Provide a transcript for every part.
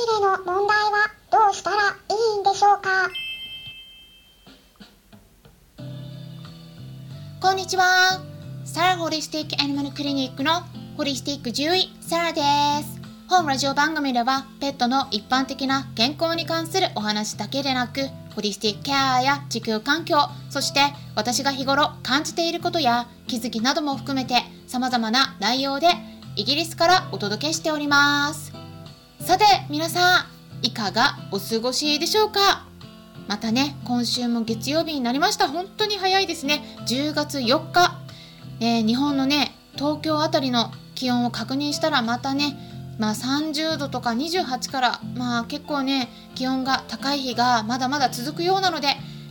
イレの問題はどうしたらいいんでしょうか？こんにちは。サラホリスティックアニマルクリニックのホリスティック獣医、サラです。本ラジオ番組ではペットの一般的な健康に関するお話だけでなく、ホリスティックケアや地球環境、そして私が日頃感じていることや気づきなども含めて様々な内容でイギリスからお届けしております。さて皆さん、いかがお過ごしでしょうか？またね、今週も月曜日になりました。本当に早いですね。10月4日。えー、日本のね、東京あたりの気温を確認したらまたね、まあ、30度とか28から、まあ、結構ね気温が高い日がまだまだ続くようなので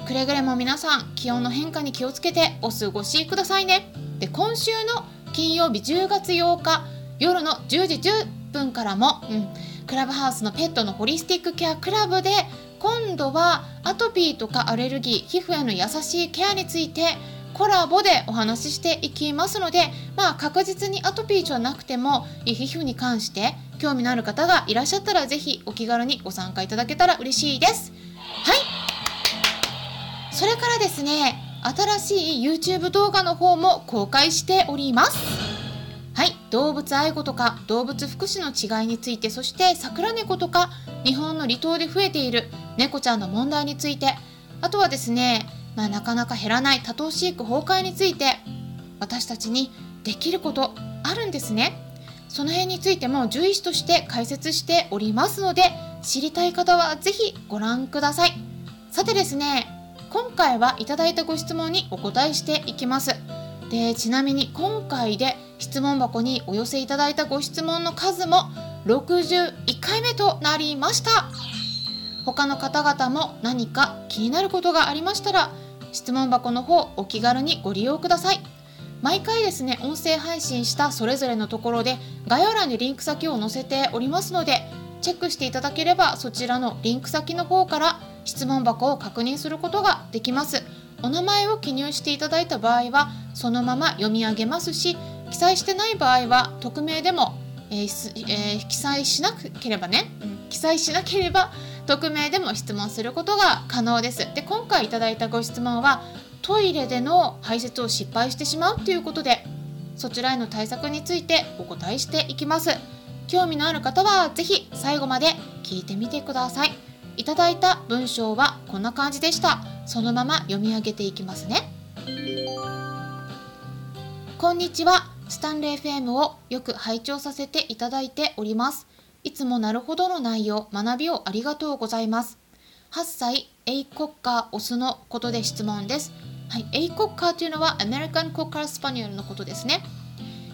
くれぐれも皆さん気温の変化に気をつけてお過ごしくださいねで今週の金曜日10月8日夜の10時10分からも、うん、クラブハウスのペットのホリスティックケアクラブで今度はアトピーとかアレルギー皮膚への優しいケアについてコラボでお話ししていきますので、まあ、確実にアトピーじゃなくても皮膚に関して興味のある方がいらっしゃったらぜひお気軽にご参加いただけたら嬉しいです。はい。それからですね新しい YouTube 動画の方も公開しております。はい動物愛護とか動物福祉の違いについてそして桜猫とか日本の離島で増えている猫ちゃんの問題についてあとはですねまあ、なかなか減らない多頭飼育崩壊について私たちにできることあるんですね。その辺についても獣医師として解説しておりますので知りたい方は是非ご覧ください。さてですね今回はいただいたご質問にお答えしていきます。でちなみに今回で質問箱にお寄せいただいたご質問の数も61回目となりました。他の方々も何か気になることがありましたら質問箱の方お気軽にご利用ください。毎回ですね音声配信したそれぞれのところで概要欄にリンク先を載せておりますのでチェックしていただければそちらのリンク先の方から質問箱を確認することができます。お名前を記入していただいた場合はそのまま読み上げますし記載してない場合は匿名でも、えーえー、記載しなければね、うん、記載しなければ匿名でも質問することが可能です。で今回いただいたご質問はトイレでの排泄を失敗してしまうということでそちらへの対策についてお答えしていきます。興味のある方は是非最後まで聞いてみてください。いただいた文章はこんな感じでした。そのまま読み上げていきますねこんにちはスタンレー FM をよく拝聴させていただいておりますいつもなるほどの内容、学びをありがとうございます。8歳、エイコッカーオスのことで質問です。はい、エイコッカーというのはアメリカンコッカースパニュエルのことですね。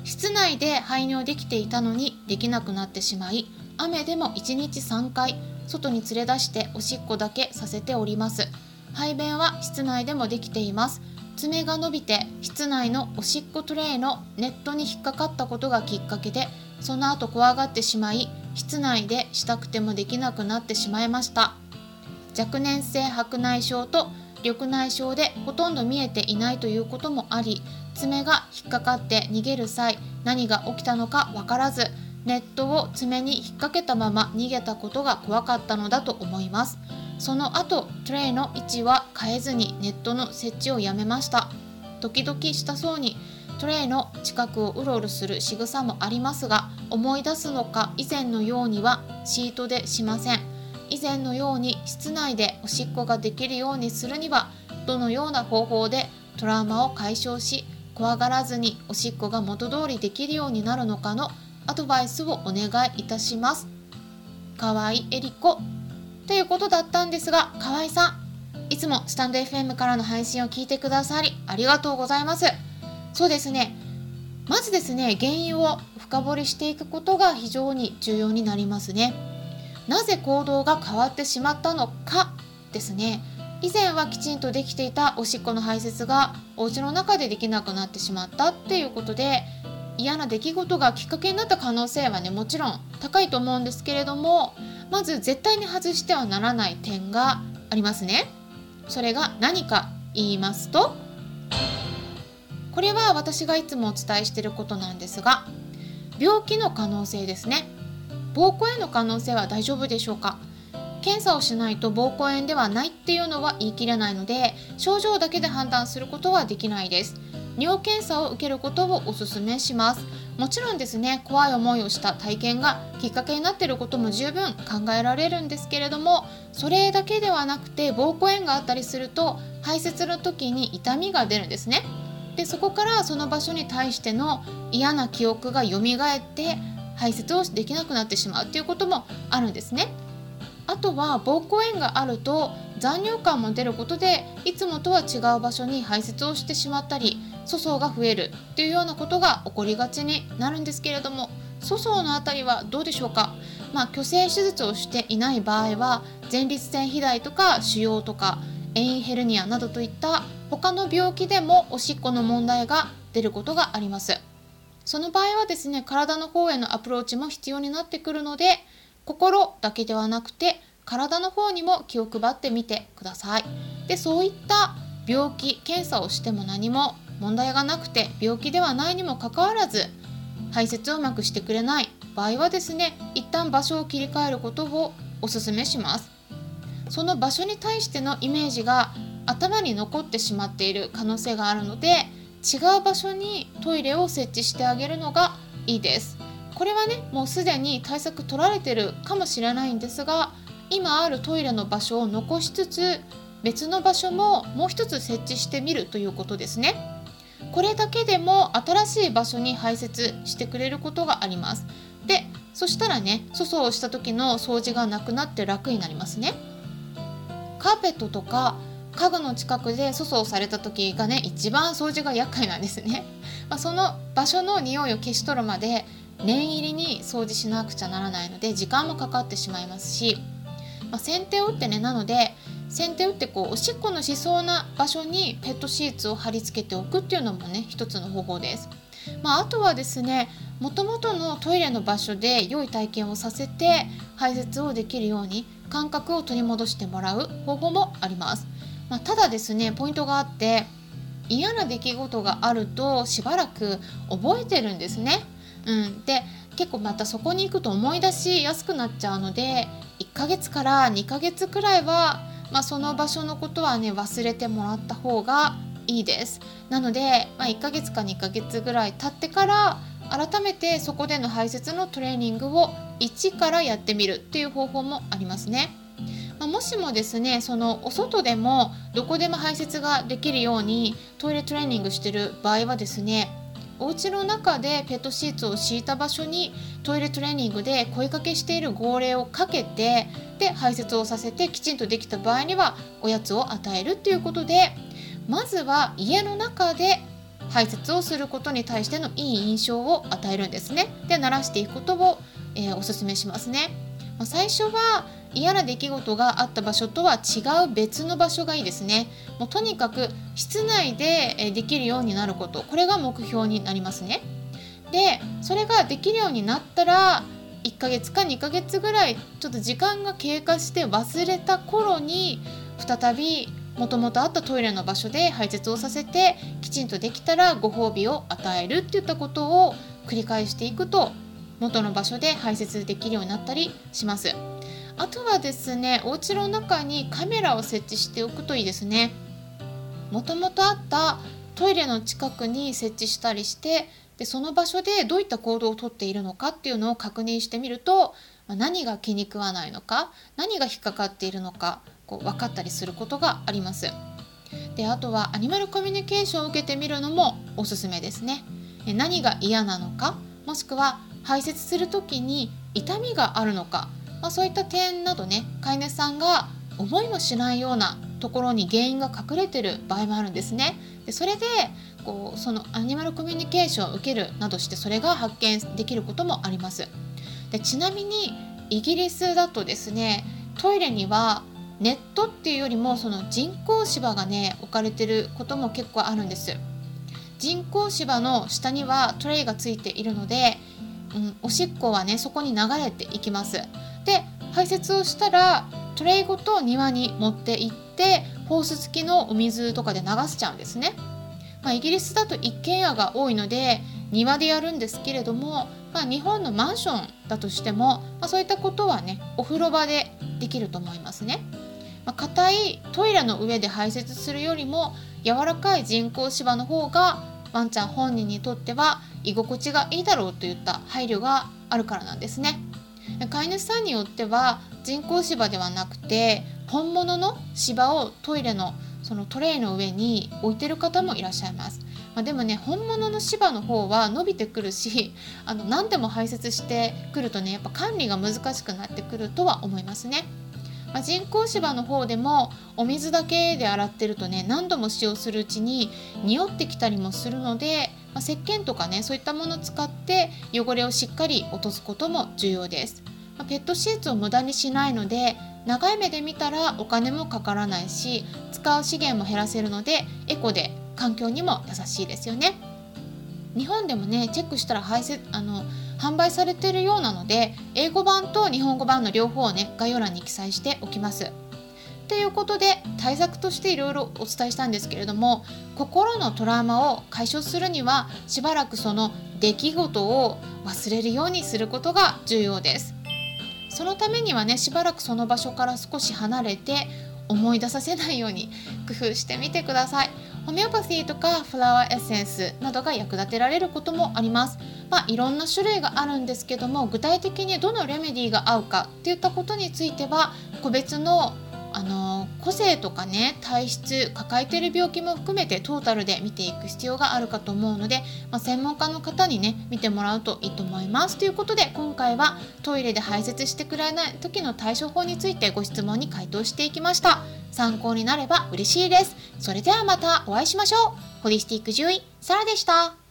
室内で排尿できていたのにできなくなってしまい、雨でも1日3回、外に連れ出しておしっこだけさせております。排便は室内でもできています。爪が伸びて室内のおしっこトレイのネットに引っかかったことがきっかけでその後怖がってしまい室内でしたくてもできなくなってしまいました若年性白内障と緑内障でほとんど見えていないということもあり爪が引っかかって逃げる際何が起きたのか分からずネットを爪に引っ掛けたまま逃げたことが怖かったのだと思いますその後トレイの位置は変えずにネットの設置をやめました。時々したそうにトレイの近くをうろうろする仕草もありますが思い出すのか以前のようにはシートでしません。以前のように室内でおしっこができるようにするにはどのような方法でトラウマを解消し怖がらずにおしっこが元通りできるようになるのかのアドバイスをお願いいたします。かわいえりこということだったんですが河合さんいつもスタンド FM からの配信を聞いてくださりありがとうございます。そうですね。まずですね原因を深掘りしていくことが非常に重要になりますね。なぜ行動が変わってしまったのかですね。以前はきちんとできていたおしっこの排泄がお家の中でできなくなってしまったっていうことで嫌な出来事がきっかけになった可能性はねもちろん高いと思うんですけれどもまず絶対に外してはならない点がありますね。それが何か言いますとこれは私がいつもお伝えしていることなんですが病気の可能性ですね。膀胱炎の可能性は大丈夫でしょうか？検査をしないと膀胱炎ではないっていうのは言い切れないので症状だけで判断することはできないです。尿検査を受けることをお勧めします。もちろんですね怖い思いをした体験がきっかけになっていることも十分考えられるんですけれどもそれだけではなくて膀胱炎があったりすると排泄の時に痛みが出るんですね。でそこからその場所に対しての嫌な記憶が蘇って排泄をできなくなってしまうっていうこともあるんですね。あとは膀胱炎があると残尿感も出ることでいつもとは違う場所に排泄をしてしまったり粗相が増えるというようなことが起こりがちになるんですけれども粗相のあたりはどうでしょうか、まあ、虚勢手術をしていない場合は前立腺肥大とか腫瘍とか遠位ヘルニアなどといった他の病気でもおしっこの問題が出ることがあります。その場合はですね体の方へのアプローチも必要になってくるので心だけではなくて体の方にも気を配ってみてください。でそういった病気検査をしても何も問題がなくて病気ではないにもかかわらず排泄をうまくしてくれない場合はですね一旦場所を切り替えることをおすすめします。その場所に対してのイメージが頭に残ってしまっている可能性があるので違う場所にトイレを設置してあげるのがいいです。これはねもうすでに対策取られてるかもしれないんですが今あるトイレの場所を残しつつ別の場所ももう一つ設置してみるということですね。これだけでも新しい場所に排泄してくれることがあります。でそしたらね粗相をした時の掃除がなくなって楽になりますね。カーペットとか家具の近くで粗相された時がね一番掃除が厄介なんですね、まあ、その場所の匂いを消し取るまで念入りに掃除しなくちゃならないので時間もかかってしまいますし、まあ、先手を打ってねなので先手打ってこうおしっこのしそうな場所にペットシーツを貼り付けておくっていうのもね一つの方法です。まあ、あとはですねもともとのトイレの場所で良い体験をさせて排泄をできるように感覚を取り戻してもらう方法もあります。まあ、ただですねポイントがあって嫌な出来事があるとしばらく覚えてるんですね。うん、で結構またそこに行くと思い出しやすくなっちゃうので1ヶ月から2ヶ月くらいは、まあ、その場所のことはね忘れてもらった方がいいですなので、まあ、1ヶ月か2ヶ月ぐらい経ってから改めてそこでの排泄のトレーニングを1からやってみるっていう方法もありますね。ま、もしもですねそのお外でもどこでも排泄ができるようにトイレトレーニングしてる場合はですねお家の中でペットシーツを敷いた場所にトイレトレーニングで声かけしている号令をかけてで排泄をさせてきちんとできた場合にはおやつを与えるっていうことでまずは家の中で排泄をすることに対してのいい印象を与えるんですね。で慣らしていくことを、えー、おすすめしますね。まあ、最初は嫌な出来事があった場所とは違う別の場所がいいですね。もうとにかく室内でできるようになること。これが目標になりますね。でそれができるようになったら1ヶ月か2ヶ月ぐらいちょっと時間が経過して忘れた頃に再びもともとあったトイレの場所で排泄をさせてきちんとできたらご褒美を与えるっていったことを繰り返していくと元の場所で排泄できるようになったりします。あとはですねお家の中にカメラを設置しておくといいですね。もともとあったトイレの近くに設置したりしてでその場所でどういった行動をとっているのかっていうのを確認してみると何が気に食わないのか何が引っかかっているのかこう分かったりすることがあります。であとはアニマルコミュニケーションを受けてみるのもおすすめですね。何が嫌なのかもしくは排泄する時に痛みがあるのかまあ、そういった点などね飼い主さんが思いもしないようなところに原因が隠れてる場合もあるんですね。でそれでこうそのアニマルコミュニケーションを受けるなどしてそれが発見できることもあります。でちなみにイギリスだとですねトイレにはネットっていうよりもその人工芝がね置かれてることも結構あるんです。人工芝の下にはトレイがついているので、うん、おしっこはねそこに流れていきます。で排泄をしたらトレイごと庭に持って行ってホース付きのお水とかで流しちゃうんですね。まあ、イギリスだと一軒家が多いので庭でやるんですけれどもまあ、日本のマンションだとしても、まあ、そういったことはねお風呂場でできると思いますね。まあ、硬いトイレの上で排泄するよりも柔らかい人工芝の方がワンちゃん本人にとっては居心地がいいだろうといった配慮があるからなんですね。飼い主さんによっては人工芝ではなくて本物の芝をトイレのそのトレイの上に置いてる方もいらっしゃいます。まあ、でもね本物の芝の方は伸びてくるしあの何でも排泄してくるとねやっぱ管理が難しくなってくるとは思いますね。まあ、人工芝の方でもお水だけで洗ってるとね何度も使用するうちに匂ってきたりもするので、まあ、石鹸とかねそういったものを使って汚れをしっかり落とすことも重要です。まあ、ペットシーツを無駄にしないので長い目で見たらお金もかからないし使う資源も減らせるのでエコで環境にも優しいですよね。日本でもねチェックしたら排泄あの販売されているようなので英語版と日本語版の両方をね概要欄に記載しておきます。ということで対策としていろいろお伝えしたんですけれども心のトラウマを解消するにはしばらくその出来事を忘れるようにすることが重要です。そのためにはねしばらくその場所から少し離れて思い出させないように工夫してみてください。ホメオパシーとかフラワーエッセンスなどが役立てられることもあります。まあ、いろんな種類があるんですけども具体的にどのレメディーが合うかっていったことについては個別のあの個性とかね体質抱えてる病気も含めてトータルで見ていく必要があるかと思うので、まあ、専門家の方にね見てもらうといいと思います。ということで今回はトイレで排泄してくれない時の対処法についてご質問に回答していきました。参考になれば嬉しいです。それではまたお会いしましょう。ホリスティック獣医サラでした。